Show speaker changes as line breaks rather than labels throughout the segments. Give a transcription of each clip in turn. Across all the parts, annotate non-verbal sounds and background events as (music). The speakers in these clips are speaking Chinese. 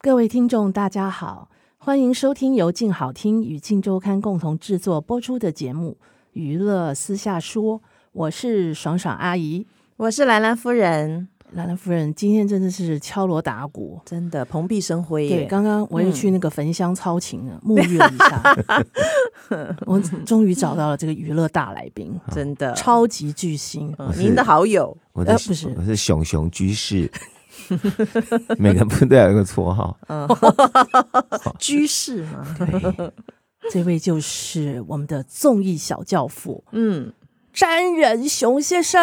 各位听众，大家好，欢迎收听由静好听与静周刊共同制作播出的节目《娱乐私下说》，我是爽爽阿姨，
我是兰兰夫人。
兰兰夫人今天真的是敲锣打鼓，
真的蓬荜生辉。
对，刚刚我也去那个焚香操琴了，(laughs) 沐浴了一下，我终于找到了这个娱乐大来宾，
真的
超级巨星，
您的好友。
我的不是，我是熊熊居士。(laughs) 每个部队有一个绰号，(laughs)
居士嘛。
对，这位就是我们的综艺小教父，嗯。詹仁雄先生，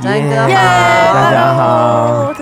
詹哥好，
大家好，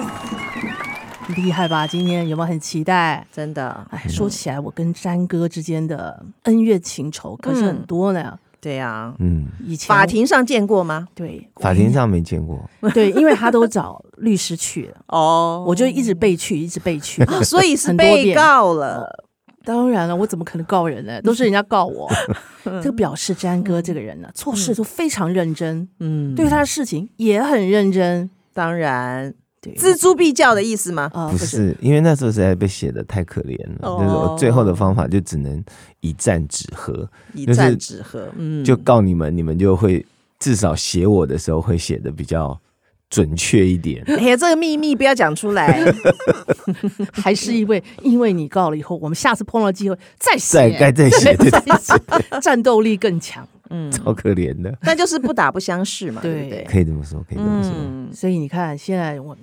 厉害吧？今天有没有很期待？
真的，
哎，说起来，我跟詹哥之间的恩怨情仇可是很多呢。
对呀，
嗯，
以前法庭上见过吗？
对，
法庭上没见过。(laughs)
对，因为他都找律师去了，哦，我就一直被去，一直被去，
所以是被告了。
当然了，我怎么可能告人呢？都是人家告我。(laughs) 这个表示詹哥这个人呢，做事都非常认真，嗯，对他的事情也很认真。
当然，錙铢必较的意思吗？
啊，不是，因为那时候实在被写的太可怜了，就是我最后的方法就只能一战止和，
一战止和，嗯，
就告你们，你们就会至少写我的时候会写的比较。准确一点，(laughs)
哎呀，这个秘密不要讲出来。(laughs)
还是因为，因为你告了以后，我们下次碰到机会再写，
再该再写，对，(laughs)
战斗力更强。
嗯，超可怜的，(laughs)
那就是不打不相识嘛，对。不对？
可以这么说，可以这么说。嗯。
所以你看，现在我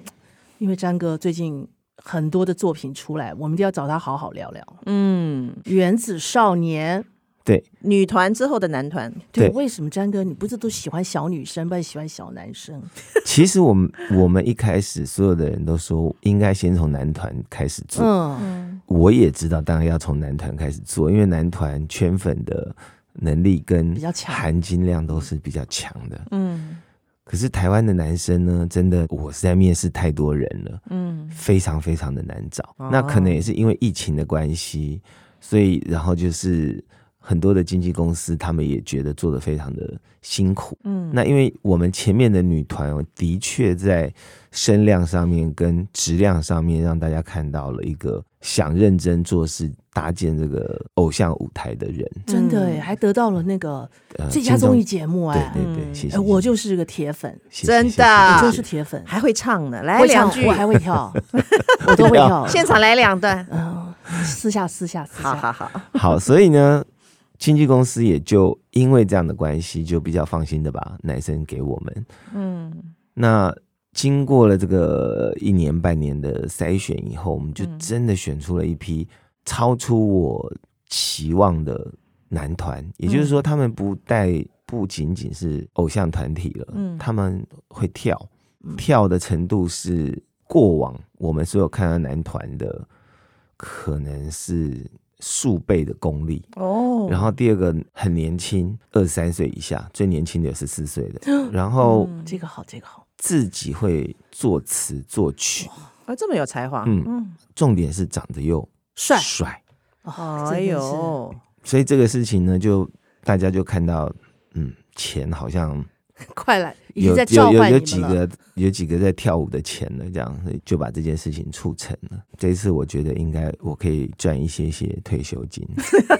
因为詹哥最近很多的作品出来，我们都要找他好好聊聊。嗯，原子少年。
对，
女团之后的男团，
对，为什么詹哥你不是都喜欢小女生，不是喜欢小男生？(laughs)
其实我们我们一开始所有的人都说应该先从男团开始做，嗯，我也知道当然要从男团开始做，因为男团圈粉的能力跟比较强，含金量都是比较强的，嗯。可是台湾的男生呢，真的我实在面试太多人了，嗯，非常非常的难找。那可能也是因为疫情的关系，所以然后就是。很多的经纪公司，他们也觉得做的非常的辛苦。嗯，那因为我们前面的女团哦，的确在声量上面跟质量上面，让大家看到了一个想认真做事、搭建这个偶像舞台的人。
真的哎，还得到了那个最佳综艺节目哎，
对对对，谢谢。
我就是个铁粉，
真的，
我就是铁粉，
还会唱呢，来两句，
我还 (laughs) 会跳，我都会跳。
现场来两段，
嗯，私下私下私下，
好好好，
好，所以呢。经纪公司也就因为这样的关系，就比较放心的把男生给我们。嗯，那经过了这个一年半年的筛选以后，我们就真的选出了一批超出我期望的男团。也就是说，他们不带不仅仅是偶像团体了，嗯，他们会跳，跳的程度是过往我们所有看到男团的可能是。数倍的功力。哦，然后第二个很年轻，二十三岁以下，最年轻的有十四岁的，然后
这个好，这个好，
自己会作词作曲，
啊，这么有才华，
嗯，重点是长得又帅。帅，
哎呦，
所以这个事情呢，就大家就看到，嗯，钱好像 (laughs)
快来。
有有有有几个有几个在跳舞的钱了，这样就把这件事情促成了。这一次我觉得应该我可以赚一些些退休金，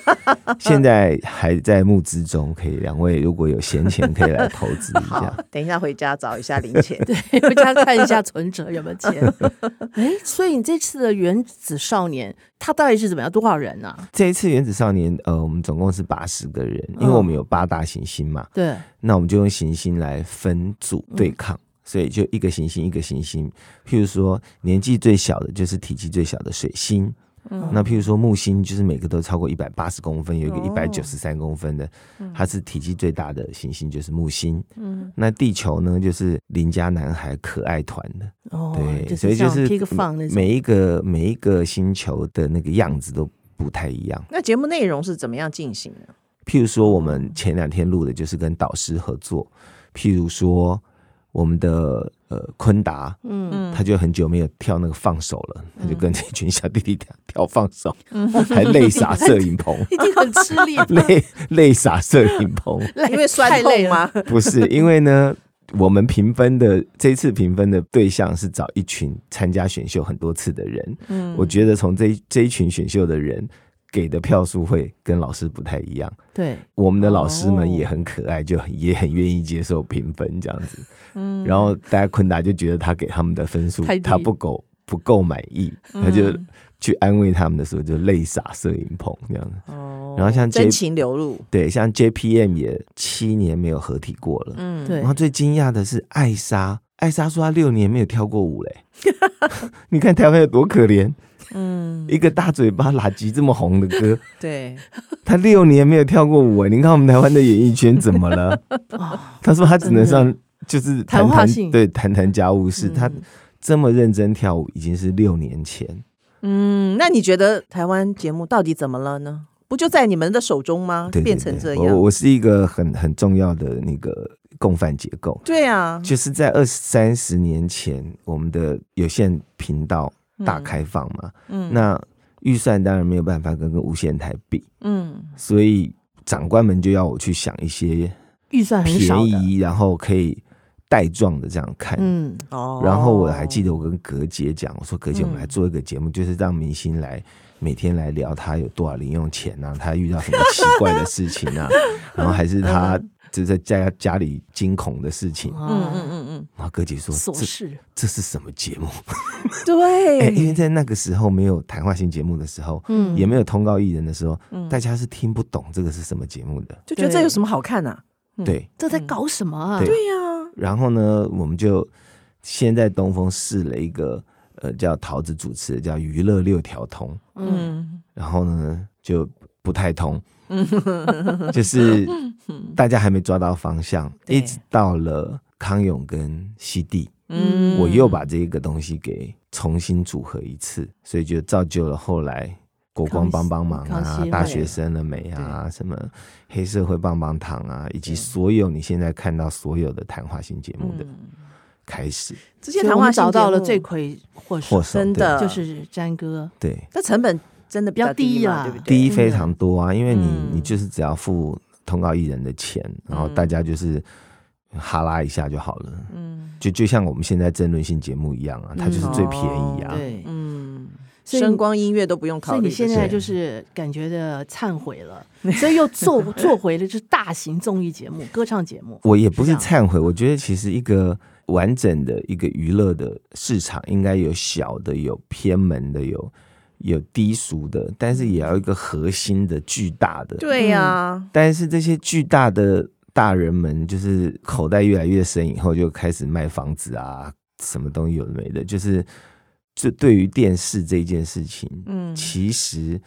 (laughs) 现在还在募资中，可以两位如果有闲钱可以来投资一下。(laughs)
等一下回家找一下零钱，
对，回家看一下存折有没有钱。(laughs) 哎，所以你这次的原子少年他到底是怎么样？多少人呢、啊？
这一次原子少年呃，我们总共是八十个人，因为我们有八大行星嘛。
对，
那我们就用行星来分。组对抗，所以就一个行星一个行星。譬如说，年纪最小的就是体积最小的水星，嗯、那譬如说木星，就是每个都超过一百八十公分，有一个一百九十三公分的，哦、它是体积最大的行星，就是木星。嗯，那地球呢，就是邻家男孩可爱团的。哦，对，所以就是每一个每一个星球的那个样子都不太一样。
那节目内容是怎么样进行的？
譬如说，我们前两天录的就是跟导师合作。譬如说，我们的呃坤达，嗯，他就很久没有跳那个放手了，嗯、他就跟这群小弟弟跳跳放手，嗯、还泪洒摄影棚，(laughs)
已经很吃力，
泪泪洒摄影棚，(laughs)
因为酸痛吗？(laughs)
不是，因为呢，我们评分的这次评分的对象是找一群参加选秀很多次的人，嗯，我觉得从这这一群选秀的人。给的票数会跟老师不太一样，
对，
我们的老师们也很可爱，就 (laughs) 也很愿意接受评分这样子。嗯，然后大家坤达就觉得他给他们的分数他不够不够满意，他就去安慰他们的时候就泪洒摄影棚这样子。哦，然后像 J,
真情流露，
对，像 JPM 也七年没有合体过了，嗯，对。然后最惊讶的是艾莎，艾莎说她六年没有跳过舞嘞，(laughs) 你看台湾有多可怜。嗯，一个大嘴巴垃圾这么红的歌，(laughs)
对，
他六年没有跳过舞，你看我们台湾的演艺圈怎么了？(laughs) 他说他只能上就是谈谈对谈谈家务事，他这么认真跳舞已经是六年前。
嗯，那你觉得台湾节目到底怎么了呢？不就在你们的手中吗？
对对对，
变成这样，
我我是一个很很重要的那个共犯结构。
对啊，
就是在二三十年前，我们的有线频道。大开放嘛，嗯，那预算当然没有办法跟个无线台比，嗯，所以长官们就要我去想一些
预算很
便宜，然后可以带状的这样看，嗯，哦，然后我还记得我跟葛姐讲，我说葛姐，我们来做一个节目，就是让明星来每天来聊他有多少零用钱啊，他遇到什么奇怪的事情啊，(laughs) 然后还是他。就在家家里惊恐的事情，嗯嗯嗯嗯，然后哥姐说：“这这是什么节目？” (laughs)
对、
欸，(laughs) 因为在那个时候没有谈话性节目的时候，嗯，也没有通告艺人的时候，嗯，大家是听不懂这个是什么节目的，
就觉得这有什么好看啊？
对，
这在搞什么啊？
对。呀。
然后呢，我们就先在东风试了一个呃叫桃子主持的叫娱乐六条通，嗯，然后呢就不太通。(laughs) 就是大家还没抓到方向，一直到了康永跟西地，嗯，我又把这个东西给重新组合一次，所以就造就了后来国光帮帮忙啊，大学生的美啊，什么黑社会棒棒糖啊，以及所有你现在看到所有的谈话性节目的开始，
这些谈话找到了罪魁祸首，真的。就是詹哥，
对，
那成本。真的比较低啊，对不对？
低非常多啊，因为你你就是只要付通告艺人的钱，然后大家就是哈拉一下就好了。嗯，就就像我们现在争论性节目一样啊，它就是最便宜啊。
对，嗯，
声光音乐都不用考虑。
所以你现在就是感觉的忏悔了，(laughs) 所以又做做回了就是大型综艺节目、歌唱节目。
我也不是忏悔，我觉得其实一个完整的一个娱乐的市场，应该有小的，有偏门的，有。有低俗的，但是也要一个核心的巨大的。
对呀、啊，
但是这些巨大的大人们，就是口袋越来越深以后，就开始卖房子啊，什么东西有的没的。就是，这对于电视这件事情，嗯，其实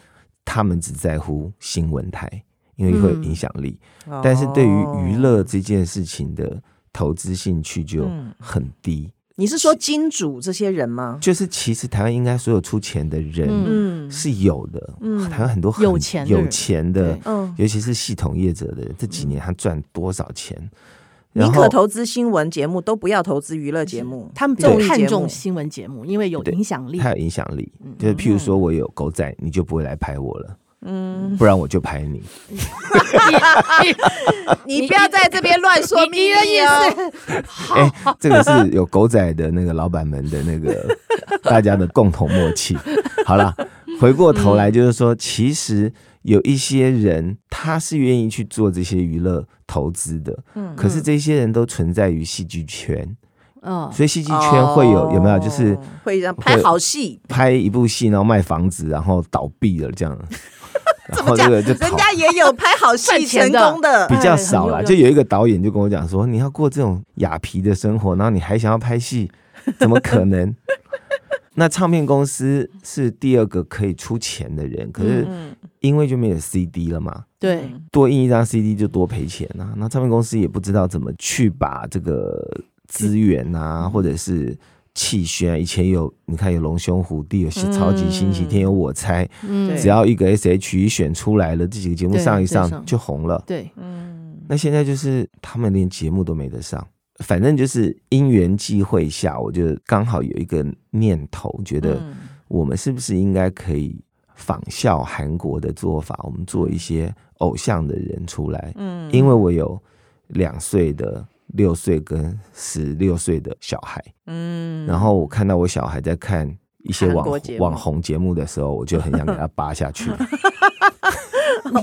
他们只在乎新闻台，因为会有影响力。嗯、但是对于娱乐这件事情的投资兴趣就很低。
你是说金主这些人吗？
就是其实台湾应该所有出钱的人，嗯，是有的。嗯，台湾很多很有钱有钱的，嗯，尤其是系统业者的人，这几年他赚多少钱？
宁可投资新闻节目，都不要投资娱乐节目。
他们就看重新闻节目，因为有影响力，
他有影响力。就是譬如说我有狗仔，你就不会来拍我了。嗯，不然我就拍 (laughs) 你。
你不要在这边乱说秘密哦。
哎，这个是有狗仔的那个老板们的那个 (laughs) 大家的共同默契。好了，回过头来就是说，其实有一些人他是愿意去做这些娱乐投资的。嗯，可是这些人都存在于戏剧圈。嗯，所以戏剧圈会有有没有就是
会让拍好戏，
拍一部戏然后卖房子，然后倒闭了这样。(laughs)
然后这个就人家也有拍好戏成功的，
比较少啦。就有一个导演就跟我讲说：“你要过这种雅皮的生活，然后你还想要拍戏，怎么可能？” (laughs) 那唱片公司是第二个可以出钱的人，可是因为就没有 CD 了嘛，
对，
多印一张 CD 就多赔钱啊。那唱片公司也不知道怎么去把这个资源啊，或者是气宣，以前有你看有龙兄虎弟，有超级星期天，有我猜，嗯，只要一个 SHE 选出来了，这几个节目上一上就红了，
对，嗯，
那现在就是他们连节目都没得上。反正就是因缘际会下，我就刚好有一个念头，觉得我们是不是应该可以仿效韩国的做法，我们做一些偶像的人出来。嗯，因为我有两岁的、六岁跟十六岁的小孩。嗯，然后我看到我小孩在看一些网网红节目的时候，我就很想给他扒下去。(laughs)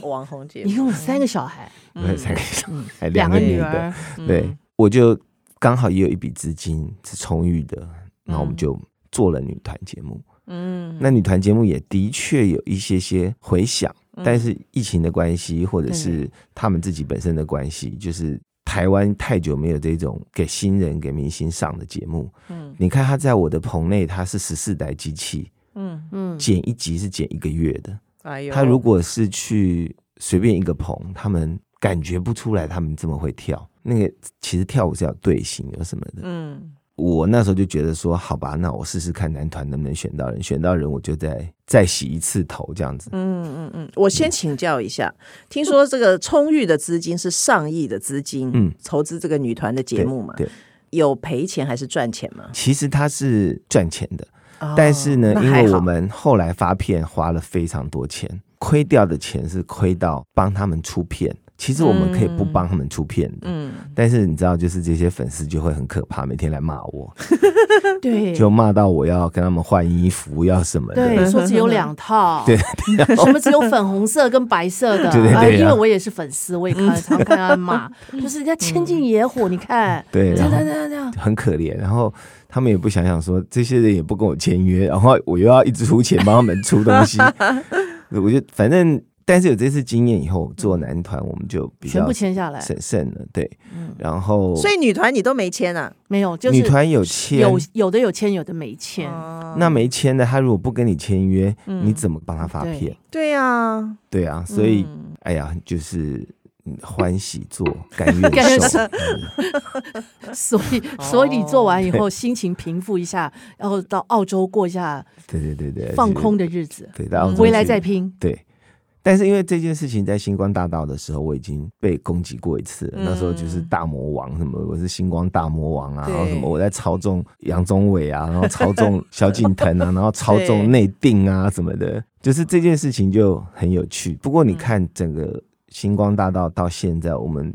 网红节目，
你有三个小孩？
对，三个小孩，还
两个女的，
对。我就刚好也有一笔资金是充裕的，然后我们就做了女团节目。嗯，那女团节目也的确有一些些回响，但是疫情的关系，或者是他们自己本身的关系，就是台湾太久没有这种给新人、给明星上的节目。嗯，你看他在我的棚内，他是十四台机器，嗯嗯，剪一集是剪一个月的。哎呦，他如果是去随便一个棚，他们感觉不出来他们这么会跳。那个其实跳舞是要队形，有什么的。嗯，我那时候就觉得说，好吧，那我试试看男团能不能选到人，选到人我就再再洗一次头这样子。
嗯嗯嗯，我先请教一下，嗯、听说这个充裕的资金是上亿的资金，嗯，投资这个女团的节目嘛？对，对，有赔钱还是赚钱吗？
其实它是赚钱的，哦、但是呢，因为我们后来发片花了非常多钱，亏掉的钱是亏到帮他们出片。其实我们可以不帮他们出片的，嗯，但是你知道，就是这些粉丝就会很可怕，每天来骂我，(laughs)
对，
就骂到我要跟他们换衣服，要什么的，
对，(laughs) 说只有两套，(laughs)
对，
什么只有粉红色跟白色的，对，因为我也是粉丝，我也看常看他骂，就是人家千金野火，你看，
对，这样这样这样，很可怜，然后他们也不想想说，这些人也不跟我签约，然后我又要一直出钱帮他们出东西，我就反正。但是有这次经验以后，做男团我们就比较
全部签下来，
审慎了。对，然后
所以女团你都没签啊？
没有，就是
女团有签，
有有的有签，有的没签。
那没签的，他如果不跟你签约，你怎么帮他发片？
对呀，
对啊。所以，哎呀，就是欢喜做，(laughs) 甘愿受。(laughs)
所以，所以你做完以后，心情平复一下，然后到澳洲过一下，
对对对对，
放空的日子，
对，然后
回来再拼，
对。但是因为这件事情在星光大道的时候，我已经被攻击过一次了。嗯、那时候就是大魔王什么，我是星光大魔王啊，然后什么我在操纵 (laughs) 杨宗纬啊，然后操纵萧敬腾啊，(laughs) 然后操纵内定啊什么的，就是这件事情就很有趣。不过你看整个星光大道到现在，我们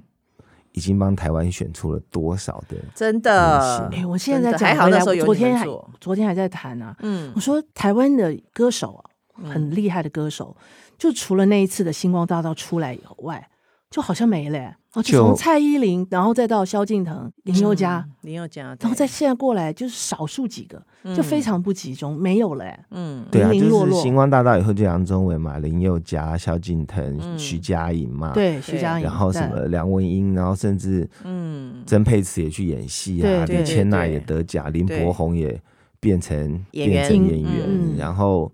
已经帮台湾选出了多少的
真的？
哎，我现在在讲，还昨天还昨天还在谈、啊。嗯，我说台湾的歌手啊，很厉害的歌手。就除了那一次的星光大道出来以外，就好像没了、欸。哦，就从蔡依林，然后再到萧敬腾、林宥嘉、
林宥嘉，
然后再现在过来，就是少数几个，嗯、就非常不集中，没有了、欸。嗯，
对啊，就是星光大道以后就杨宗纬嘛，林宥嘉、萧敬腾、嗯、徐佳莹嘛，
对，徐佳莹，
然后什么梁文音，然后甚至嗯，曾沛慈也去演戏啊，李千娜也得奖，林柏宏也变成
演员，
变成演员，嗯、然后。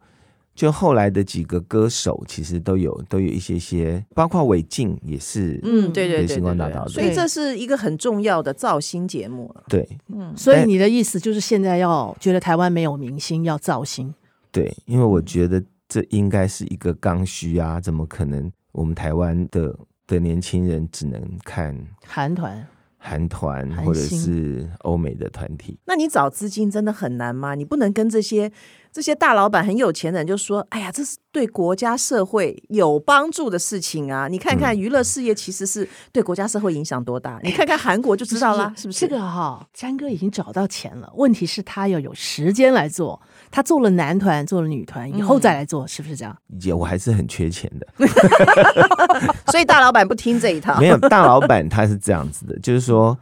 就后来的几个歌手，其实都有都有一些些，包括韦静也是，
嗯，对对对，
星光大道，
所以这是一个很重要的造星节目。
对，
嗯，所以你的意思就是现在要觉得台湾没有明星要造星？
对，因为我觉得这应该是一个刚需啊，怎么可能我们台湾的的年轻人只能看
韩团？
韩团或者是欧美的团体，
那你找资金真的很难吗？你不能跟这些这些大老板很有钱的人就说：“哎呀，这是对国家社会有帮助的事情啊！”你看看娱乐事业其实是对国家社会影响多大？嗯、(laughs) 你看看韩国就知道了，是不是？
这个哈、哦，詹哥已经找到钱了，问题是他要有时间来做。他做了男团，做了女团，以后再来做，嗯、是不是这样？
姐，我还是很缺钱的，(laughs)
所以大老板不听这一套。
没有，大老板他是这样子的，就是说，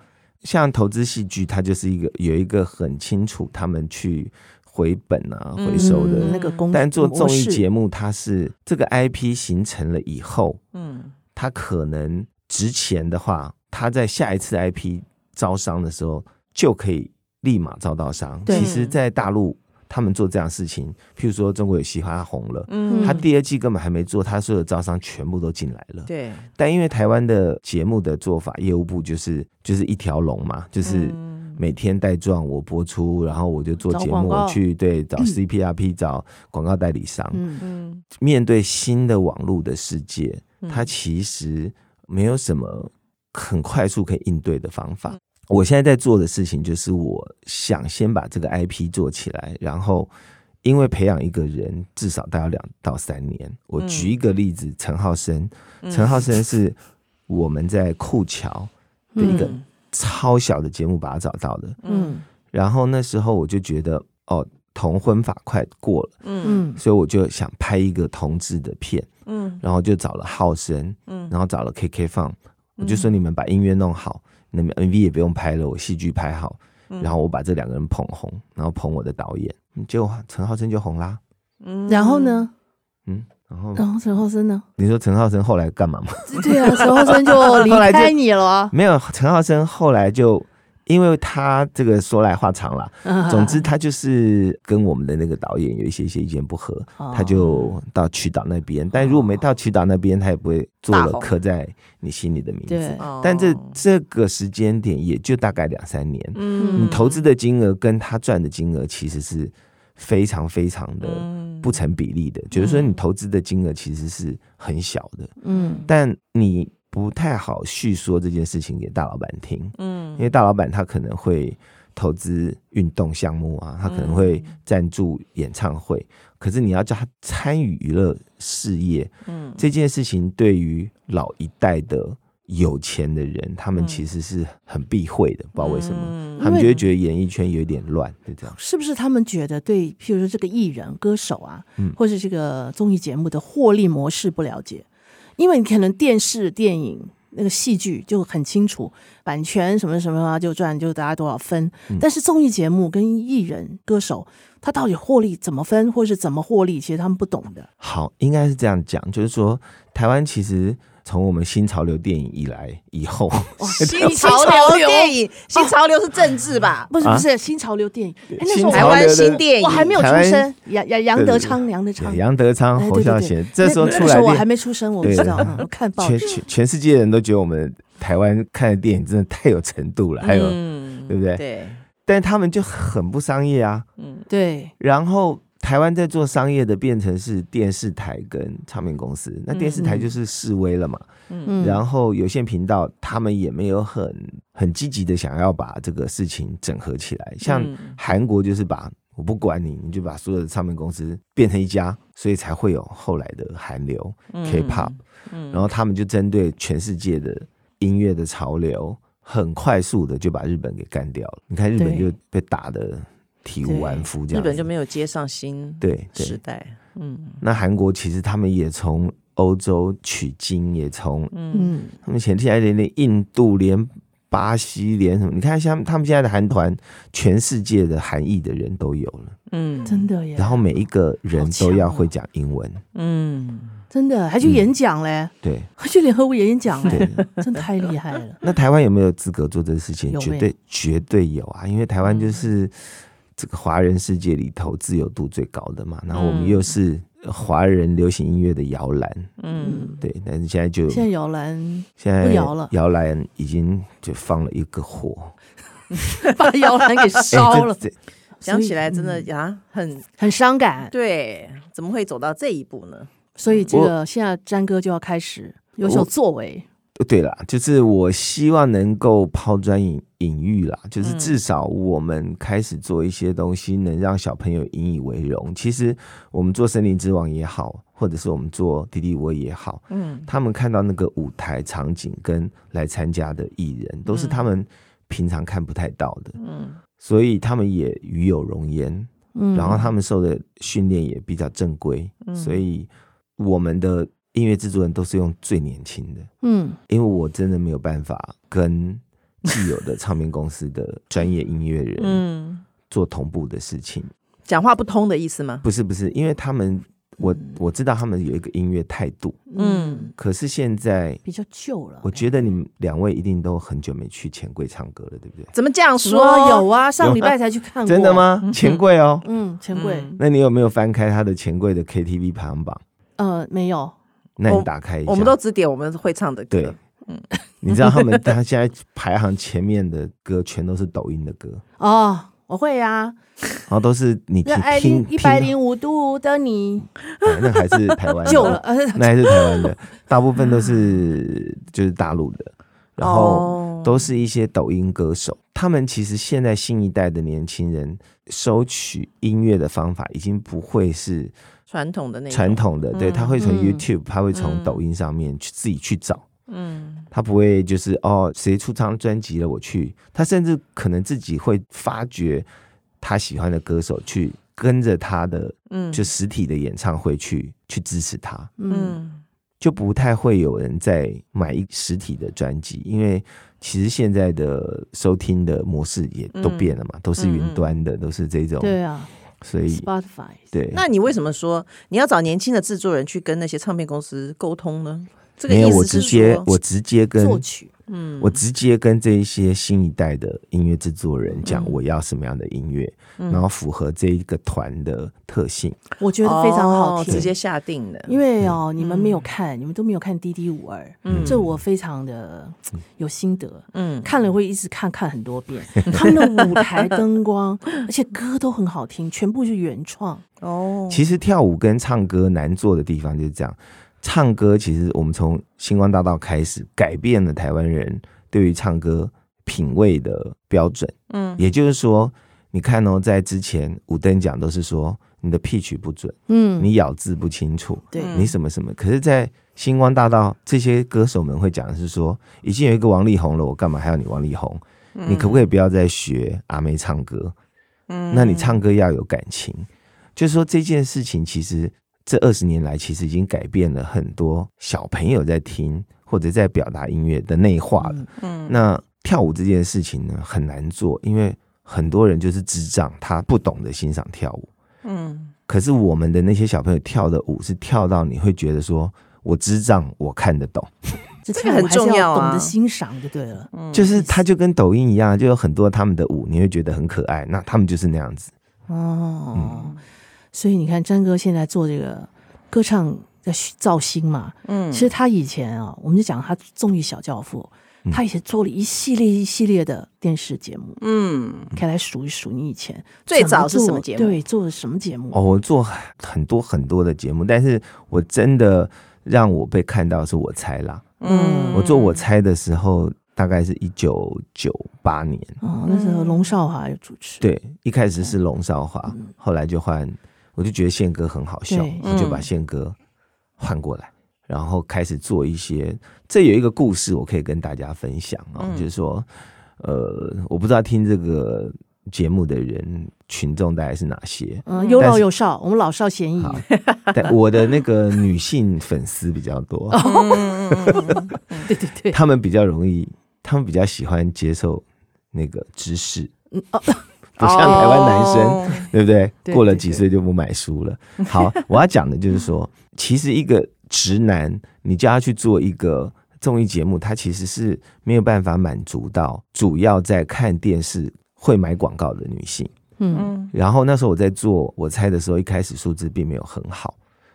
像投资戏剧，他就是一个有一个很清楚他们去回本啊、回收的、嗯、那个工。但做综艺节目，它是这个 IP 形成了以后，嗯，他可能值钱的话，他在下一次 IP 招商的时候就可以立马招到商。其实，在大陆。他们做这样的事情，譬如说中国有嘻哈红了，嗯，他第二季根本还没做，他所有的招商全部都进来了。
对，
但因为台湾的节目的做法，业务部就是就是一条龙嘛，就是每天带状我播出，然后我就做节目，我去对找 (clears throat) CPRP 找广告代理商。嗯。嗯，面对新的网络的世界，它其实没有什么很快速可以应对的方法。我现在在做的事情就是，我想先把这个 IP 做起来，然后因为培养一个人至少大概两到三年。我举一个例子，陈浩生，陈浩生是我们在酷桥的一个超小的节目把他找到的，嗯，然后那时候我就觉得哦，同婚法快过了，嗯，所以我就想拍一个同志的片，嗯，然后就找了浩生，嗯，然后找了 KKFun，我就说你们把音乐弄好。那么 MV 也不用拍了，我戏剧拍好，然后我把这两个人捧红，然后捧我的导演，结果陈浩生就红啦。
嗯，然后呢？
嗯，然后
然后陈浩生呢？
你说陈浩生后来干嘛吗？
对啊，陈浩生 (laughs) 就离开你了啊。
没有，陈浩生后来就。因为他这个说来话长了，(laughs) 总之他就是跟我们的那个导演有一些一些意见不合，他就到曲岛那边。但如果没到曲岛那边，他也不会做了刻在你心里的名字。但这这个时间点也就大概两三年，你投资的金额跟他赚的金额其实是非常非常的不成比例的，就是说你投资的金额其实是很小的，嗯，但你。不太好叙说这件事情给大老板听，嗯，因为大老板他可能会投资运动项目啊，他可能会赞助演唱会，可是你要叫他参与娱乐事业，嗯，这件事情对于老一代的有钱的人，他们其实是很避讳的，不知道为什么，他们就会觉得演艺圈有点乱，就这样。
是不是他们觉得对，譬如说这个艺人、歌手啊，嗯，或是这个综艺节目的获利模式不了解？因为你可能电视、电影那个戏剧就很清楚，版权什么什么啊，就赚就大家多少分。嗯、但是综艺节目跟艺人、歌手，他到底获利怎么分，或是怎么获利，其实他们不懂的。
好，应该是这样讲，就是说台湾其实。从我们新潮流电影以来以后，(laughs)
新潮流电影，新潮流是政治吧？
不是不是，新潮流电影。
那时候台湾新电影，
我还没有出生。杨杨杨德昌，杨德昌，
杨德昌，侯孝贤。这时候出来，
我还没出生，我不知道。我看报，
全全全世界人都觉得我们台湾看的电影真的太有程度了，还有，对不对？对。但是他们就很不商业啊。嗯，
对。
然后。台湾在做商业的变成是电视台跟唱片公司，那电视台就是示威了嘛，嗯，然后有线频道他们也没有很很积极的想要把这个事情整合起来，像韩国就是把我不管你，你就把所有的唱片公司变成一家，所以才会有后来的韩流 K-pop，然后他们就针对全世界的音乐的潮流，很快速的就把日本给干掉了。你看日本就被打的。体无完肤，这样日
本就没有接上新对时代。嗯，
那韩国其实他们也从欧洲取经，也从嗯，他们前期还连连印度、连巴西、连什么？你看像他们现在的韩团，全世界的韩裔的人都有了。
嗯，真的耶。
然后每一个人都要会讲英文。
嗯，真的还去演讲嘞？
对，
还去联合国演讲嘞？真的太厉害了。(laughs)
那台湾有没有资格做这个事情？绝对绝对有啊！因为台湾就是。这个华人世界里头自由度最高的嘛，然后我们又是华人流行音乐的摇篮，嗯，对。但是现在就
现在摇篮
现在摇了，摇篮已经就放了一个火，(laughs)
把摇篮给烧了。(laughs)
想起来真的呀，很
很伤感。
对，怎么会走到这一步呢？
所以这个现在詹哥就要开始有所作为。
对啦，就是我希望能够抛砖引引玉啦，就是至少我们开始做一些东西，能让小朋友引以为荣。其实我们做森林之王也好，或者是我们做迪迪我也好，嗯，他们看到那个舞台场景跟来参加的艺人，都是他们平常看不太到的，嗯，所以他们也与有荣焉，嗯，然后他们受的训练也比较正规，所以我们的。音乐制作人都是用最年轻的，嗯，因为我真的没有办法跟既有的唱片公司的专业音乐人，嗯，做同步的事情，
讲话不通的意思吗？
不是不是，因为他们我我知道他们有一个音乐态度，嗯，可是现在
比较旧了。
我觉得你们两位一定都很久没去钱柜唱歌了，对不对？
怎么这样说？
有啊，上礼拜才去看过。
真的吗？钱柜哦，
嗯，钱柜。
那你有没有翻开他的钱柜的 KTV 排行榜？
呃，没有。
那你打开一下，
我们都只点我们会唱的歌。
对，嗯，(laughs) 你知道他们他现在排行前面的歌全都是抖音的歌 (laughs)
哦，我会呀。
然后都是你听
一百零五度的你，
那还是台
湾
那还是台湾的，大部分都是 (laughs) 就是大陆的，然后都是一些抖音歌手。他们其实现在新一代的年轻人收取音乐的方法已经不会是
传统的那
传统的，对，他会从 YouTube，他会从抖音上面去自己去找，嗯，他不会就是哦谁出张专辑了我去，他甚至可能自己会发掘。他喜欢的歌手去跟着他的，嗯，就实体的演唱会去去支持他，嗯，就不太会有人在买一实体的专辑，因为其实现在的收听的模式也都变了嘛，都是云端的，都是这种，
对啊，
所以
Spotify，
对，
那你为什么说你要找年轻的制作人去跟那些唱片公司沟通呢？这个
没有，我直接我直接跟
作曲。
嗯，我直接跟这一些新一代的音乐制作人讲，我要什么样的音乐，嗯、然后符合这一个团的特性，
我觉得非常好听，
直接下定的。
因为哦，嗯、你们没有看，你们都没有看《D D 五二》，嗯，这我非常的有心得，嗯，看了会一直看看很多遍。他们的舞台灯光，而且歌都很好听，全部是原创。
哦，
其实跳舞跟唱歌难做的地方就是这样。唱歌其实我们从星光大道开始改变了台湾人对于唱歌品味的标准。嗯，也就是说，你看哦，在之前五等奖都是说你的 pitch 不准，嗯，你咬字不清楚，对，你什么什么。可是，在星光大道这些歌手们会讲的是说，已经有一个王力宏了，我干嘛还要你王力宏？你可不可以不要再学阿妹唱歌？嗯，那你唱歌要有感情。就是说这件事情其实。这二十年来，其实已经改变了很多小朋友在听或者在表达音乐的内化了。嗯，那跳舞这件事情呢，很难做，因为很多人就是智障，他不懂得欣赏跳舞。嗯，可是我们的那些小朋友跳的舞是跳到你会觉得说，我智障，我看得懂。(laughs)
这个很重要，懂得欣赏就对了。
嗯，就是他就跟抖音一样，就有很多他们的舞，你会觉得很可爱，那他们就是那样子。
哦。嗯所以你看，詹哥现在做这个歌唱的造星嘛，嗯，其实他以前啊，我们就讲他综艺小教父，嗯、他以前做了一系列一系列的电视节目，嗯，可以来数一数你以前
最早是什么节目？
对，做的什么节目？
哦，我做很多很多的节目，但是我真的让我被看到是我猜啦，嗯，我做我猜的时候。大概是一九九八年
哦，那时候龙少华有主持。
对，一开始是龙少华，嗯、后来就换，我就觉得宪哥很好笑，我就把宪哥换过来，嗯、然后开始做一些。这有一个故事，我可以跟大家分享啊，嗯、就是说，呃，我不知道听这个节目的人群众大概是哪些，
嗯，有老有少，我们老少咸宜。
但我的那个女性粉丝比较多，(laughs)
对对对，
他们比较容易。他们比较喜欢接受那个知识，嗯哦，不像台湾男生，哦、(laughs) 对不对？对过了几岁就不买书了。对对对好，(laughs) 我要讲的就是说，其实一个直男，你叫他去做一个综艺节目，他其实是没有办法满足到主要在看电视会买广告的女性。嗯，然后那时候我在做我猜的时候，一开始数字并没有很好。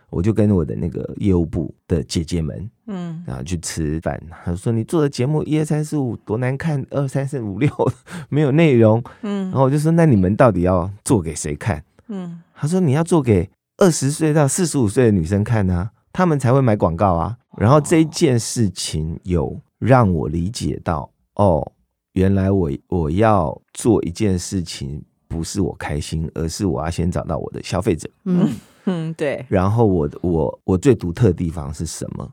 我就跟我的那个业务部的姐姐们，嗯，然后去吃饭。他说：“你做的节目一二三四五多难看，二三四五六 (laughs) 没有内容。”嗯，然后我就说：“那你们到底要做给谁看？”嗯，他说：“你要做给二十岁到四十五岁的女生看啊，他们才会买广告啊。”然后这件事情有让我理解到，哦，原来我我要做一件事情，不是我开心，而是我要先找到我的消费者。嗯。
嗯，对。
然后我我我最独特的地方是什么？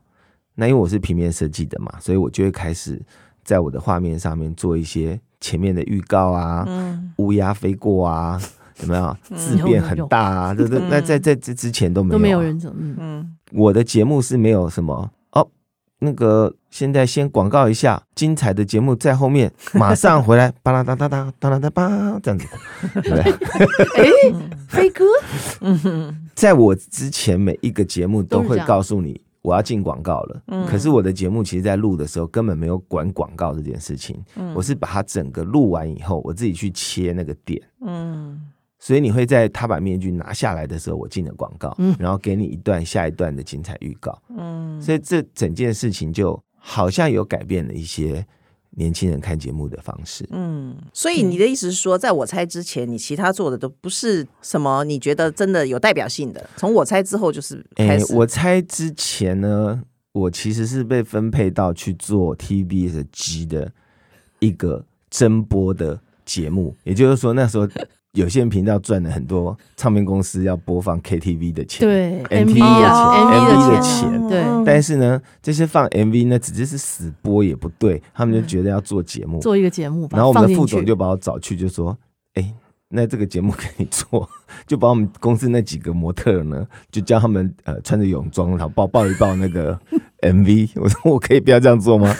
那因为我是平面设计的嘛，所以我就会开始在我的画面上面做一些前面的预告啊，嗯，乌鸦飞过啊，有没有字变很大啊？这这那在在这之前都没有、啊、
都没有人怎么嗯，
我的节目是没有什么哦，那个现在先广告一下，精彩的节目在后面，(laughs) 马上回来，巴拉哒哒哒哒哒哒吧，这样子。(laughs) 对，
哎，(laughs) 飞哥，
嗯，在我之前每一个节目都会告诉你我要进广告了，可是我的节目其实，在录的时候根本没有管广告这件事情，我是把它整个录完以后，我自己去切那个点，嗯。所以你会在他把面具拿下来的时候，我进了广告，嗯，然后给你一段下一段的精彩预告，嗯，所以这整件事情就好像有改变了一些年轻人看节目的方式，
嗯，所以你的意思是说，在我猜之前，你其他做的都不是什么你觉得真的有代表性的，从我猜之后就是开始，
欸，我猜之前呢，我其实是被分配到去做 TVBS G 的一个侦播的节目，也就是说那时候。有线频道赚了很多，唱片公司要播放 KTV 的钱，
对
，MV 的钱
，MV
的钱，
对。
但是呢，这些放 MV 呢，只是死播也不对，他们就觉得要做节目，
做一个节目。
然后我们的副总就把我找去，就说：“哎，那这个节目给你做，(laughs) 就把我们公司那几个模特呢，就叫他们呃穿着泳装，然后抱抱一抱那个 (laughs) MV。”我说：“我可以不要这样做吗？”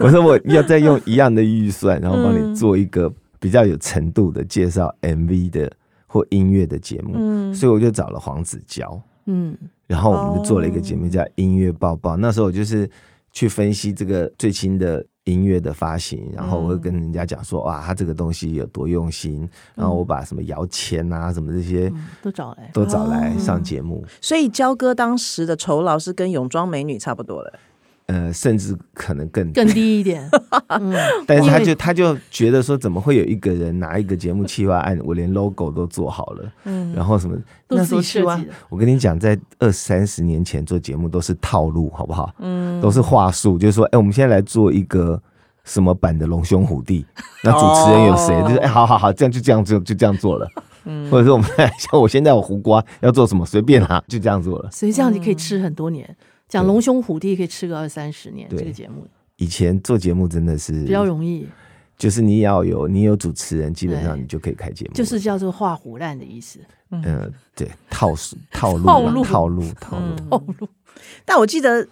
我说：“我要再用一样的预算，然后帮你做一个。”比较有程度的介绍 MV 的或音乐的节目，嗯，所以我就找了黄子佼，嗯，然后我们就做了一个节目叫《音乐报报》。那时候我就是去分析这个最新的音乐的发行，然后我会跟人家讲说，哇，他这个东西有多用心，然后我把什么摇钱啊，什么这些
都找来，
都找来上节目。
所以焦哥当时的酬劳是跟泳装美女差不多的。
呃，甚至可能更
更低一点，(laughs)
嗯，但是他就他就觉得说，怎么会有一个人拿一个节目企划案，我连 logo 都做好了，嗯，然后什么
都是自己设计的。
我跟你讲，在二三十年前做节目都是套路，好不好？嗯，都是话术，就是说，哎，我们现在来做一个什么版的龙兄虎弟，那主持人有谁？就是哎，好好好，这样就这样就就这样做了，嗯，或者说我们 (laughs) 像我现在我胡瓜要做什么，随便啊，就这样做了，
所以这样你可以吃很多年。讲龙兄虎弟可以吃个二三十年，这个节目。
以前做节目真的是
比较容易，
就是你要有你有主持人，基本上你就可以开节目，
就是叫做画虎烂的意思。
嗯，对，套 (laughs) 套路套路。套路套路。套路。
但我记得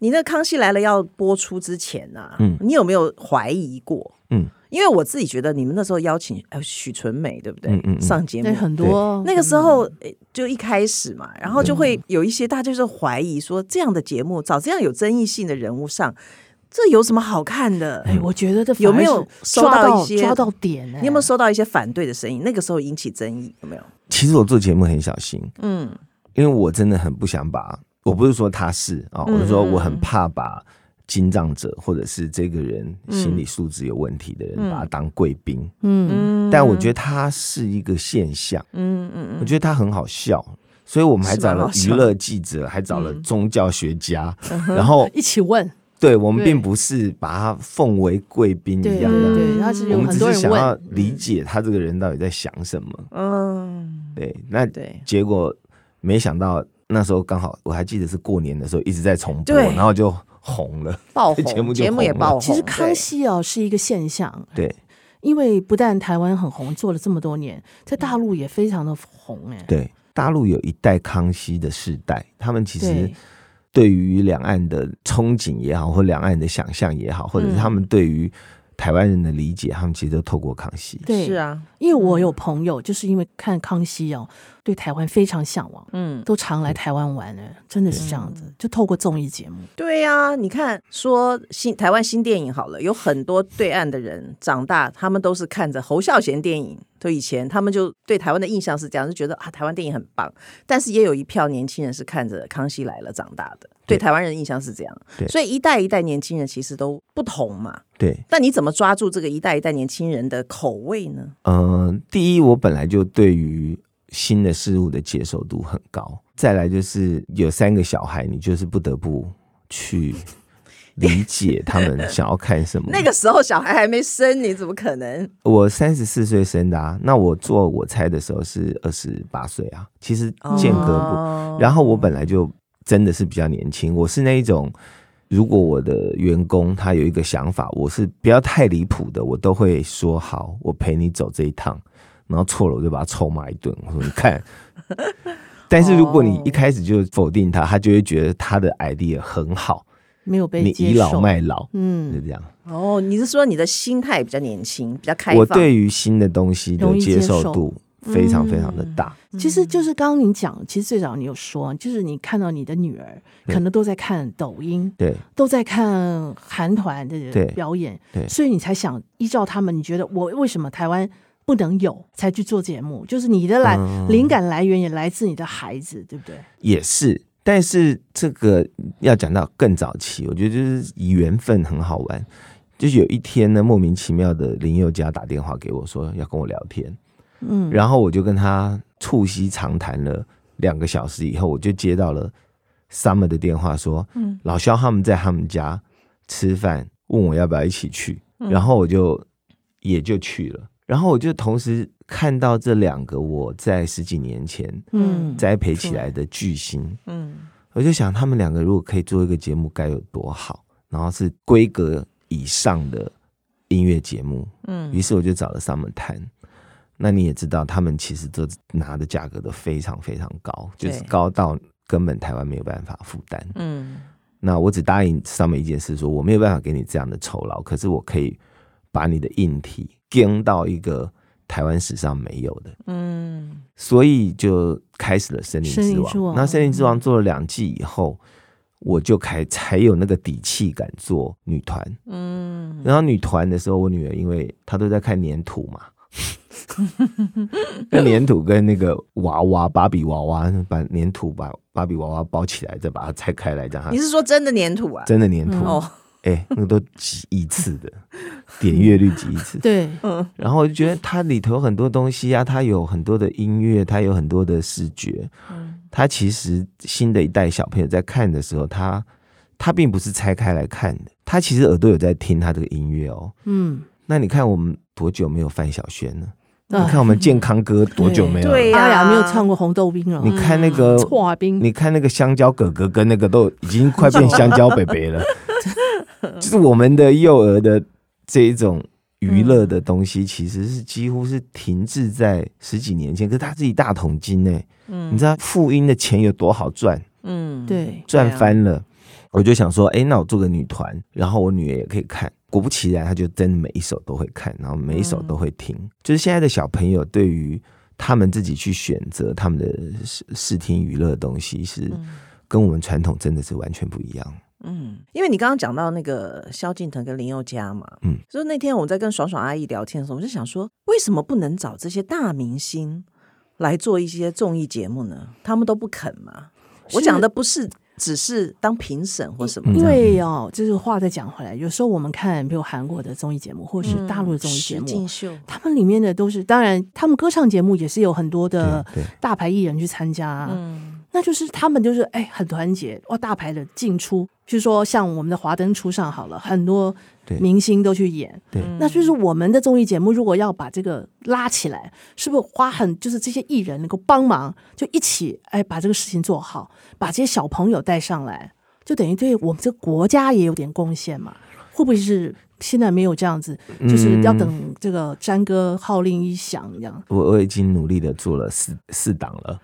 你那《康熙来了》要播出之前啊，嗯，你有没有怀疑过？嗯。因为我自己觉得你们那时候邀请呃许纯美对不对？嗯嗯嗯上节目
很多
那个时候就一开始嘛，然后就会有一些大家就是怀疑说，这样的节目找这样有争议性的人物上，这有什么好看的？
哎，我觉得这
有没有收到一些
抓到点？
你有没有收到一些反对的声音？那个时候引起争议有没有？
其实我做节目很小心，嗯，因为我真的很不想把，我不是说他是啊，我是说我很怕把。精障者，或者是这个人心理素质有问题的人，嗯、把他当贵宾。嗯，但我觉得他是一个现象。嗯嗯，我觉得他很好笑，所以我们还找了娱乐记者，还找了宗教学家，嗯、然后
一起问。
对，我们并不是把他奉为贵宾一样的，
对，他是有
我们只是想要理解他这个人到底在想什么。嗯，对，那对，结果没想到那时候刚好我还记得是过年的时候一直在重播，然后就。红了，
爆红，(laughs) 节目节目也爆红。
其实康熙哦是一个现象，
对，
因为不但台湾很红，做了这么多年，在大陆也非常的红哎。
对，大陆有一代康熙的世代，他们其实对于两岸的憧憬也好，或两岸的想象也好，或者是他们对于。台湾人的理解，他们其实都透过康熙。
对，
是啊，
因为我有朋友，就是因为看康熙哦，对台湾非常向往，嗯，都常来台湾玩呢，真的是这样子，就透过综艺节目。
对呀，你看说新台湾新电影好了，有很多对岸的人长大，他们都是看着侯孝贤电影。就以前他们就对台湾的印象是这样，就觉得啊台湾电影很棒，但是也有一票年轻人是看着《康熙来了》长大的，对，台湾人的印象是这样。对，所以一代一代年轻人其实都不同嘛。
对，
那你怎么抓住这个一代一代年轻人的口味呢？
嗯、呃，第一，我本来就对于新的事物的接受度很高，再来就是有三个小孩，你就是不得不去。理解他们 (laughs) 想要看什么。
那个时候小孩还没生，你怎么可能？
我三十四岁生的啊，那我做我猜的时候是二十八岁啊，其实间隔不。哦、然后我本来就真的是比较年轻，我是那一种，如果我的员工他有一个想法，我是不要太离谱的，我都会说好，我陪你走这一趟。然后错了，我就把他臭骂一顿。我说你看，(laughs) 但是如果你一开始就否定他，他就会觉得他的 idea 很好。
没有被
你倚老卖老，嗯，就这样。
哦，你是说你的心态比较年轻，比较开放？
我对于新的东西的接受度非常非常的大。
嗯、其实就是刚刚你讲，其实最早你有说，就是你看到你的女儿可能都在看抖音，
对，
都在看韩团的表演，对，对，所以你才想依照他们，你觉得我为什么台湾不能有，才去做节目？就是你的来、嗯、灵感来源也来自你的孩子，对不对？
也是，但是这个要讲到更早期，我觉得就是缘分很好玩。就是有一天呢，莫名其妙的林宥嘉打电话给我说要跟我聊天，嗯，然后我就跟他促膝长谈了两个小时以后，我就接到了 Summer 的电话说，嗯，老肖他们在他们家吃饭，问我要不要一起去，然后我就也就去了，然后我就同时看到这两个我在十几年前嗯。栽培起来的巨星，嗯，我就想他们两个如果可以做一个节目该有多好，然后是规格。以上的音乐节目，嗯，于是我就找了 Summer 谈。那你也知道，他们其实都拿的价格都非常非常高，就是高到根本台湾没有办法负担。嗯，那我只答应上面一件事，说我没有办法给你这样的酬劳，可是我可以把你的硬体跟到一个台湾史上没有的。嗯，所以就开始了《森林之王》。那《森林之王》做了两季以后。我就开才有那个底气敢做女团，嗯，然后女团的时候，我女儿因为她都在看粘土嘛，(laughs) 那粘土跟那个娃娃芭比娃娃，把粘土把芭比娃娃包起来，再把它拆开来，这样。(laughs)
你是说真的粘土啊？
真的粘土哦，哎、欸，那个都几亿次的点阅率几亿次，
对，
嗯。然后我就觉得它里头很多东西啊，它有很多的音乐，它有很多的视觉，嗯。它其实新的一代小朋友在看的时候，他他并不是拆开来看的，他其实耳朵有在听他这个音乐哦。嗯，那你看我们多久没有范晓萱了？你看我们健康歌多久没有？
对呀，
没有唱过红豆冰了。
你看那个
剉冰，
你看那个香蕉哥哥跟那个都已经快变香蕉伯伯了。(laughs) 就是我们的幼儿的这一种娱乐的东西，其实是几乎是停滞在十几年前，可是他自己大桶金呢。嗯，你知道复音的钱有多好赚？
嗯，对，
赚翻了。我就想说，哎、欸，那我做个女团，然后我女儿也可以看。果不其然，他就真的每一首都会看，然后每一首都会听。嗯、就是现在的小朋友，对于他们自己去选择他们的视视听娱乐的东西，是跟我们传统真的是完全不一样。
嗯，因为你刚刚讲到那个萧敬腾跟林宥嘉嘛，嗯，所以那天我在跟爽爽阿姨聊天的时候，我就想说，为什么不能找这些大明星？来做一些综艺节目呢，他们都不肯嘛。我讲的不是只是当评审或什么，
因为哦，就是话再讲回来，有时候我们看，比如韩国的综艺节目，或是大陆的综艺节目，他们里面的都是，当然他们歌唱节目也是有很多的大牌艺人去参加，嗯，那就是他们就是哎很团结哇，大牌的进出，譬如说像我们的华灯初上好了，很多。明星都去演，对，那就是我们的综艺节目，如果要把这个拉起来，是不是花很就是这些艺人能够帮忙，就一起哎把这个事情做好，把这些小朋友带上来，就等于对我们这个国家也有点贡献嘛？会不会是？现在没有这样子，就是要等这个詹哥号令一响这样。
我我已经努力的做了四四档了。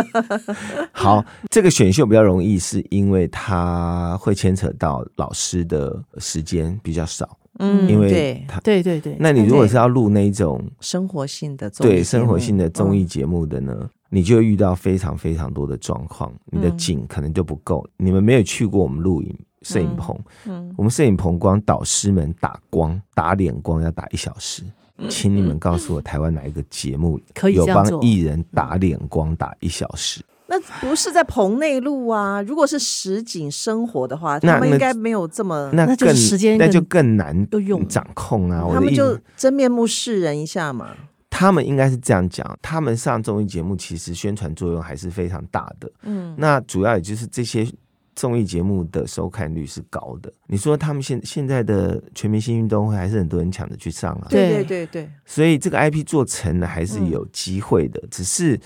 (laughs) 好，这个选秀比较容易，是因为它会牵扯到老师的时间比较少。嗯，因为他
对对对。
那你如果是要录那一种
生活性的
对生活性的综艺节目的呢，嗯、你就会遇到非常非常多的状况，你的景可能就不够。嗯、你们没有去过我们录影。摄影棚，嗯，我们摄影棚光导师们打光打脸光要打一小时，请你们告诉我台湾哪一个节目可以有帮艺人打脸光打一小时？
那不是在棚内录啊？如果是实景生活的话，他们应该没有这么
那更时间那就更难用掌控啊。
他们就真面目示人一下嘛。
他们应该是这样讲，他们上综艺节目其实宣传作用还是非常大的。嗯，那主要也就是这些。综艺节目的收看率是高的，你说他们现现在的全明星运动会还是很多人抢着去上啊？
对对对对，
所以这个 IP 做成了还是有机会的，嗯、只是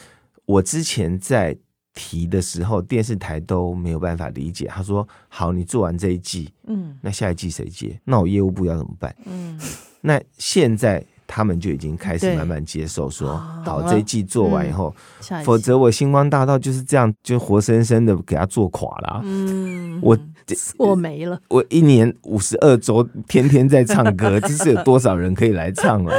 我之前在提的时候，电视台都没有办法理解。他说：“好，你做完这一季，嗯，那下一季谁接？那我业务部要怎么办？嗯，那现在。”他们就已经开始慢慢接受说，说好这一季做完以后，嗯、否则我星光大道就是这样，就活生生的给他做垮了。嗯，我 (laughs)
我没了。
我一年五十二周，天天在唱歌，这是有多少人可以来唱了？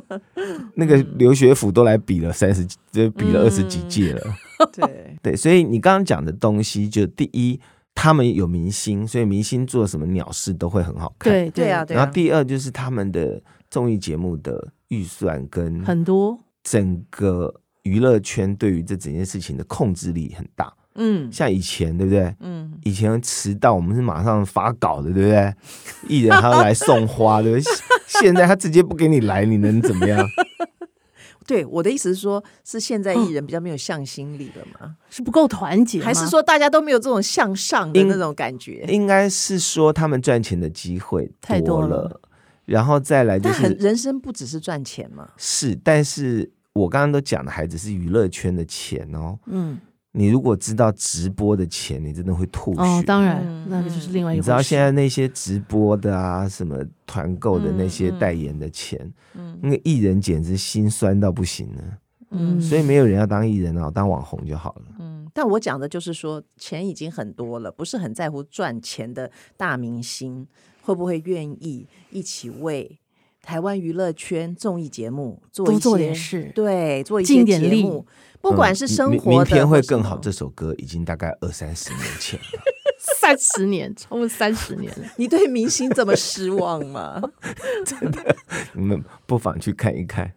(laughs) 那个刘学府都来比了三十，就比了二十几届了。(laughs)
嗯、对
对，所以你刚刚讲的东西，就第一，他们有明星，所以明星做什么鸟事都会很好看。
对对啊，
然后第二就是他们的综艺节目的预算跟
很多，
整个娱乐圈对于这整件事情的控制力很大。嗯，像以前对不对？嗯，以前迟到我们是马上发稿的，对不对？(laughs) 艺人还要来送花，(laughs) 对不对？现在他直接不给你来，你能怎么样？(laughs)
对，我的意思是说，是现在艺人比较没有向心力了吗？
是不够团结，
还是说大家都没有这种向上的那种感觉？
应，应该是说他们赚钱的机会
太多
了，然后再来就是
人生不只是赚钱嘛。
是，但是我刚刚都讲的孩子是娱乐圈的钱哦。嗯。你如果知道直播的钱，你真的会吐血。
哦，当然，那个就是另外一回事。
你知道现在那些直播的啊，什么团购的那些代言的钱，嗯，那个艺人简直心酸到不行了。嗯，所以没有人要当艺人啊，当网红就好了。
嗯，但我讲的就是说，钱已经很多了，不是很在乎赚钱的大明星会不会愿意一起为台湾娱乐圈综艺节目做一些
做点事，
对，做一些节目。不管是生活的、
嗯，明天会更好。这首歌已经大概二三十年前了，(laughs)
三十年，差不多三十年了。(laughs)
你对明星这么失望吗？(laughs)
真的，你们不妨去看一看，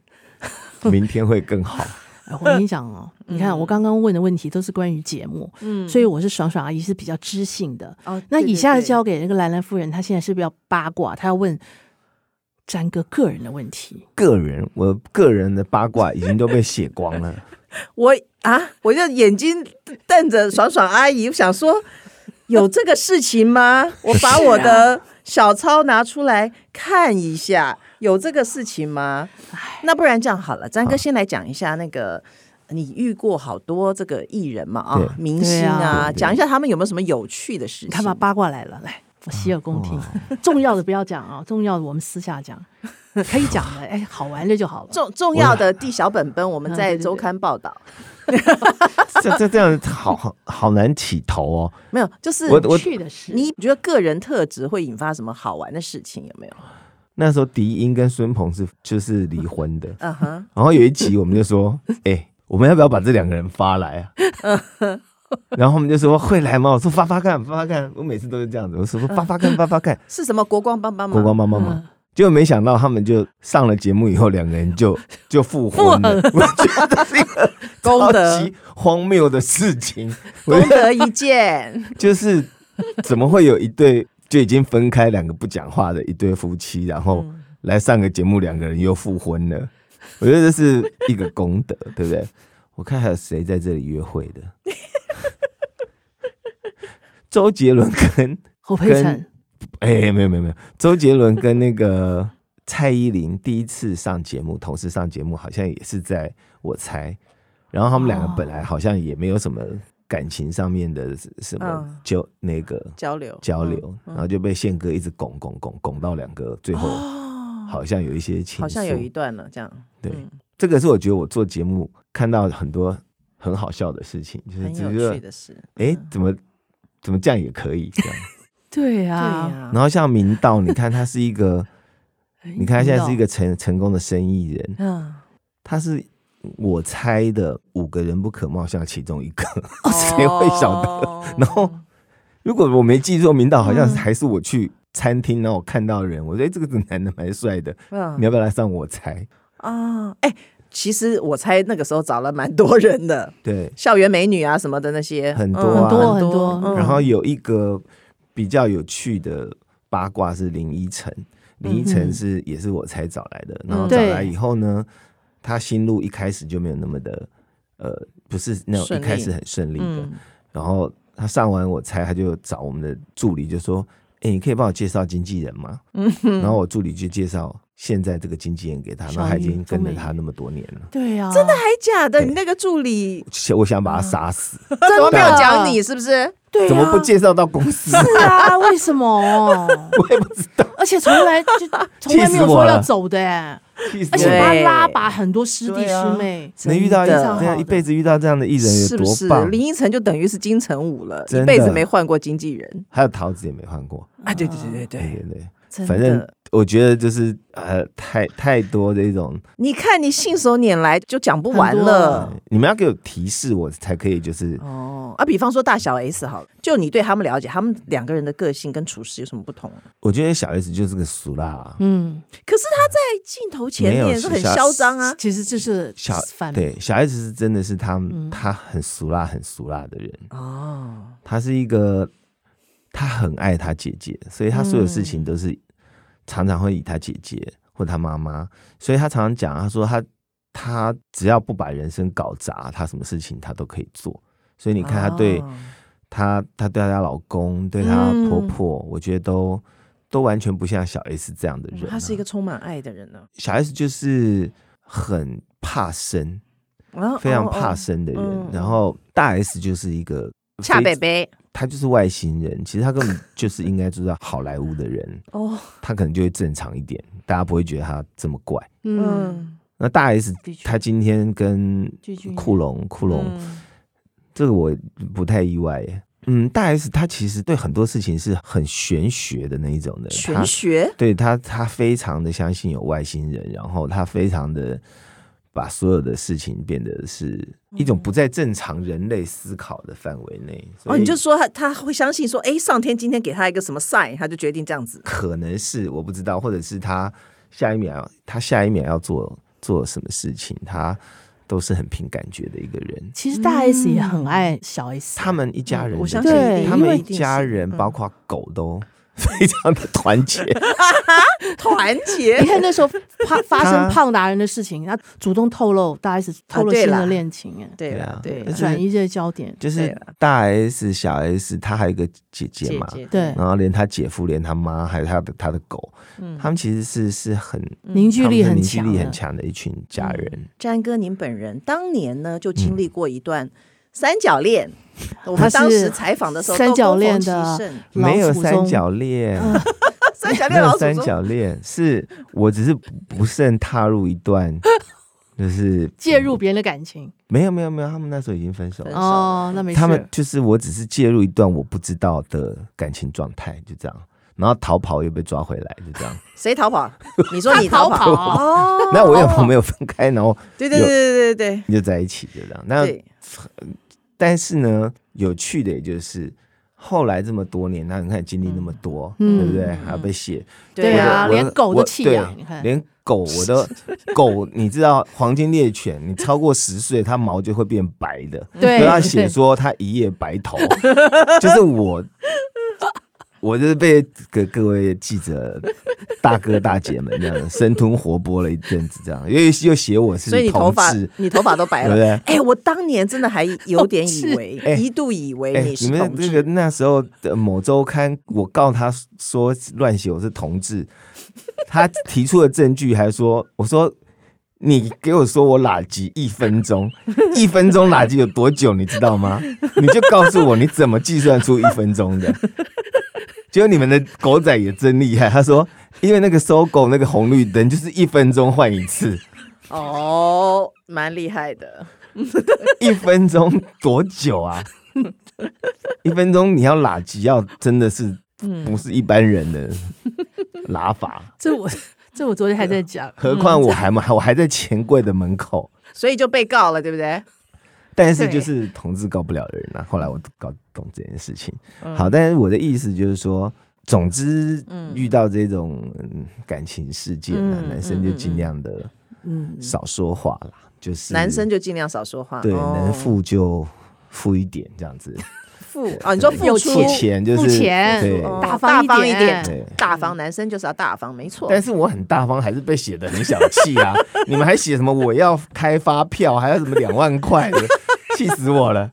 明天会更好。
我跟你讲哦，你看我刚刚问的问题都是关于节目，嗯，所以我是爽爽阿姨是比较知性的。哦，那以下是交给那个兰兰夫人，她现在是不是要八卦？她要问詹哥个人的问题。
个人，我个人的八卦已经都被写光了。(laughs)
我啊，我就眼睛瞪着爽爽阿姨，我想说有这个事情吗？我把我的小抄拿出来看一下，有这个事情吗？那不然这样好了，詹哥先来讲一下那个你遇过好多这个艺人嘛啊，明星啊，讲一下他们有没有什么有趣的事情？
看吧八卦来了，来，我洗耳恭听。(laughs) 重要的不要讲啊，重要的我们私下讲。可以讲的，(laughs) 哎，好玩的就好了。
重重要的递小本本，我们在周刊报道。(laughs)
这这这样好好好难起头哦。
没有，就是
我我去的是，
你觉得个人特质会引发什么好玩的事情？有没有？
那时候迪英跟孙鹏是就是离婚的，嗯哼。然后有一集我们就说，(laughs) 哎，我们要不要把这两个人发来啊？(laughs) 然后我们就说会来吗？我说发发看，发发看。我每次都是这样子，我说发发看，发发看。
是什么？国光帮帮忙？
国光帮帮忙。就没想到他们就上了节目以后，两个人就 (laughs) 就复婚了。我觉得是一个超级荒谬的事情，
功德一件。
就是怎么会有一对就已经分开两个不讲话的一对夫妻，然后来上个节目，两个人又复婚了？(laughs) 我觉得这是一个功德，对不对？我看还有谁在这里约会的？(laughs) 周杰伦跟
侯佩岑。
哎、欸，没有没有没有，周杰伦跟那个蔡依林第一次上节目，同时上节目，好像也是在我猜，然后他们两个本来好像也没有什么感情上面的什么就那个
交流。
交流，然后就被宪哥一直拱拱拱拱到两个最后好像有一些情，
好像有一段了这样。
对，这个是我觉得我做节目看到很多很好笑的事情，就是
很有趣的事。
哎，怎么怎么这样也可以这样。(laughs)
对呀，
然后像明道，你看他是一个，你看他现在是一个成成功的生意人，嗯，他是我猜的五个人不可貌相其中一个，(laughs) 谁会晓得？然后如果我没记错，明道好像还是我去餐厅，然后我看到人，我觉得这个男的蛮帅的，你要不要来上我猜？
啊？哎，其实我猜那个时候找了蛮多人的，
对，
校园美女啊什么的那些
很多
很多很多，
然后有一个。比较有趣的八卦是林依晨，林依晨是也是我猜找来的，然后找来以后呢，他心路一开始就没有那么的呃，不是那种一开始很顺利的，然后他上完我猜他就找我们的助理就说，哎，你可以帮我介绍经纪人吗？然后我助理就介绍现在这个经纪人给他，然后他已经跟了他那么多年了，
对呀，
真的还假的？你那个助理，
我想把他杀死，(laughs)
怎么没有讲你？是不是？
对、啊，
怎么不介绍到公司？
是啊，为什么？(laughs)
我也不知道。
而且从来就 (laughs) 从来没有说要走的，哎，而且他拉拔很多师弟师妹，
能遇到一这样一辈子遇到这样的艺人有多棒？
是不是？林依晨就等于是金城武了，一辈子没换过经纪人，
还有桃子也没换过
啊！对对对对对
对对，反正。我觉得就是呃，太太多这种，
你看你信手拈来就讲不完了。
你们要给我提示，我才可以就是
哦啊，比方说大小 S 好了，就你对他们了解，他们两个人的个性跟处事有什么不同？
我觉得小 S 就是个俗辣，啊
嗯，可是他在镜头前面是很嚣张啊。
其实就是
小对小 S 是真的是他他很俗辣很俗辣的人哦，他是一个他很爱他姐姐，所以他所有事情都是。常常会以他姐姐或他妈妈，所以他常常讲，他说他他只要不把人生搞砸，他什么事情他都可以做。所以你看，他对他他对他老公对她婆婆，我觉得都都完全不像小 S 这样的人。
他是一个充满爱的人呢。
小 S 就是很怕生，非常怕生的人。然后大 S 就是一个
恰北北。
他就是外星人，其实他根本就是应该住在好莱坞的人 (laughs) 哦，他可能就会正常一点，大家不会觉得他这么怪。嗯，那大 S 他今天跟库龙，库龙，这个我不太意外耶。嗯，大 S 他其实对很多事情是很玄学的那一种的，
玄学，
对他他非常的相信有外星人，然后他非常的。把所有的事情变得是一种不在正常人类思考的范围内。
哦，你就说他他会相信说，哎，上天今天给他一个什么 sign，他就决定这样子。
可能是我不知道，或者是他下一秒他下一秒要做做什么事情，他都是很凭感觉的一个人。
其实大 S 也很爱小 S，
他们一家人，
我相信
他们一家人包括狗都。非常的团结，(laughs)
团结。
你看那时候发 (laughs) 发生胖达人的事情，他主动透露大 S 透露新的恋情，哎，
对啊，对，
转移这个焦点。
就是大 S、小 S，他还有一个姐姐嘛，
对，
然后连他姐夫、连他妈，还有他的他的狗，他们其实是是很
凝聚力很强、
凝聚力很强的一群家人。
詹哥，您本人当年呢就经历过一段三角恋。我们当时采访的时候，
三角恋的
没有三角恋，(laughs)
三角恋没有
三角恋，是我只是不慎踏入一段，(laughs) 就是
介入别人的感情。
没有没有没有，他们那时候已经分手了。
哦，那没事。
他们就是我只是介入一段我不知道的感情状态，就这样。然后逃跑又被抓回来，就这样。(laughs)
谁逃跑？你说你逃跑？哦，
那我也我没有分开，然后
对对对对对对，
就在一起，就这样。那。但是呢，有趣的也就是后来这么多年，那你看经历那么多，嗯、对不对？还要被写，
对啊，连狗都弃养，你看，
连狗我都狗，你知道黄金猎犬，你超过十岁，它毛就会变白的，
对，
他写说它一夜白头，(laughs) 就是我。我就是被各各位记者大哥大姐们这样生吞活剥了一阵子，这样因为又写我是同志，
所以你头发你头发都白了，对不对？哎、欸，我当年真的还有点以为，(laughs) 欸、一度以为你是
你们那个那时候的某周刊，我告他说乱写我是同志，(laughs) 他提出的证据还说，我说你给我说我垃圾一分钟，(laughs) 一分钟垃圾有多久，你知道吗？你就告诉我你怎么计算出一分钟的。结果你们的狗仔也真厉害，(laughs) 他说，因为那个搜狗那个红绿灯就是一分钟换一次，
哦，蛮厉害的，(laughs)
一分钟多久啊？(laughs) 一分钟你要喇舌要真的是不是一般人的拉法？
这我这我昨天还在讲，
何况我还嘛我还在钱柜的门口，
所以就被告了，对不对？
但是就是同志告不了的人啊，(laughs) 后来我搞懂这件事情。好，但是我的意思就是说，总之遇到这种感情事件呢，男生就尽量的少说话啦，就是
男生就尽量少说话，
对，能付就付一点这样子。(laughs)
付啊，你说付出
钱就是
钱，
对，
大方一点，
对，大方，男生就是要大方，没错。
但是我很大方，还是被写的很小气啊！(laughs) 你们还写什么我要开发票，还要什么两万块的？气死我了！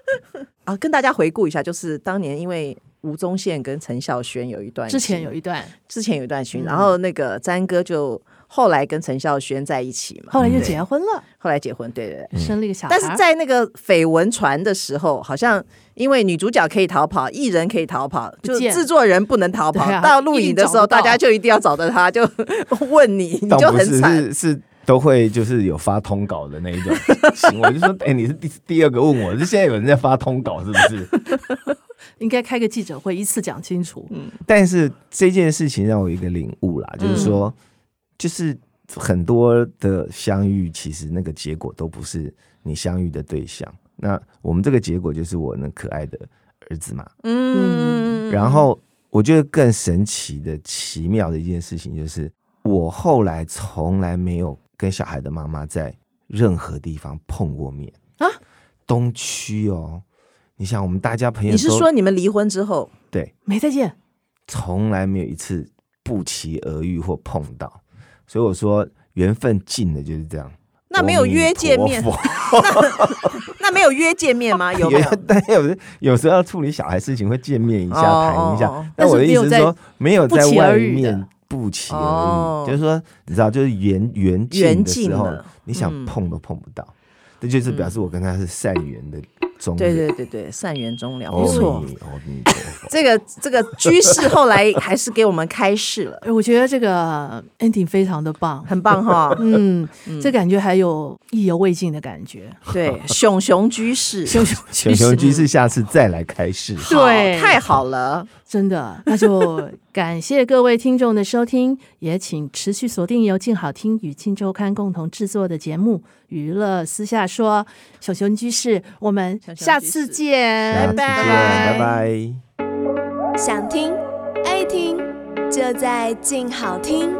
(laughs)
啊，跟大家回顾一下，就是当年因为吴宗宪跟陈孝萱有一段，
之前有一段，
之前有一段群，然后那个詹哥就后来跟陈孝萱在一起嘛，
后来就结婚了，
后来结婚，对对对，
生了一个小孩。
但是在那个绯闻传的时候，好像因为女主角可以逃跑，艺人可以逃跑，就制作人不能逃跑。啊、到录影的时候，大家就一定要找到他，就 (laughs) 问你，你就很惨。
是都会就是有发通稿的那一种 (laughs) 行为，就说哎、欸，你是第第二个问我，是现在有人在发通稿，是不是？(laughs)
应该开个记者会，一次讲清楚。
嗯，但是这件事情让我有一个领悟啦，就是说，就是很多的相遇，其实那个结果都不是你相遇的对象。那我们这个结果就是我那可爱的儿子嘛。嗯，然后我觉得更神奇的、奇妙的一件事情，就是我后来从来没有跟小孩的妈妈在任何地方碰过面啊，东区哦。你想，我们大家朋友，
你是说你们离婚之后，
对，
没再见，
从来没有一次不期而遇或碰到，所以我说缘分尽了就是这样。
那没有约见面，那，那没有约见面吗？有 (laughs) 没有？
但有有时候要处理小孩事情，会见面一下，谈一下。但我的意思是说，没有在外面不期而遇，就是说，你知道，就是缘缘尽的时候，你想碰都碰不到，这就是表示我跟他是善缘的。
对对对对，善缘终了，没错。(laughs) 这个这个居士后来还是给我们开示了。(laughs)
我觉得这个 ending 非常的棒，
很棒哈。(laughs)
嗯，这感觉还有意犹未尽的感觉。
对，熊熊居士，
熊
熊熊居士，下次再来开示。
对，
太好了，
真的。那就感谢各位听众的收听，也请持续锁定由静好听与静周刊共同制作的节目《娱乐私下说》，小熊居士，我们。下次见，
拜拜拜拜。
想听爱听，就在静好听。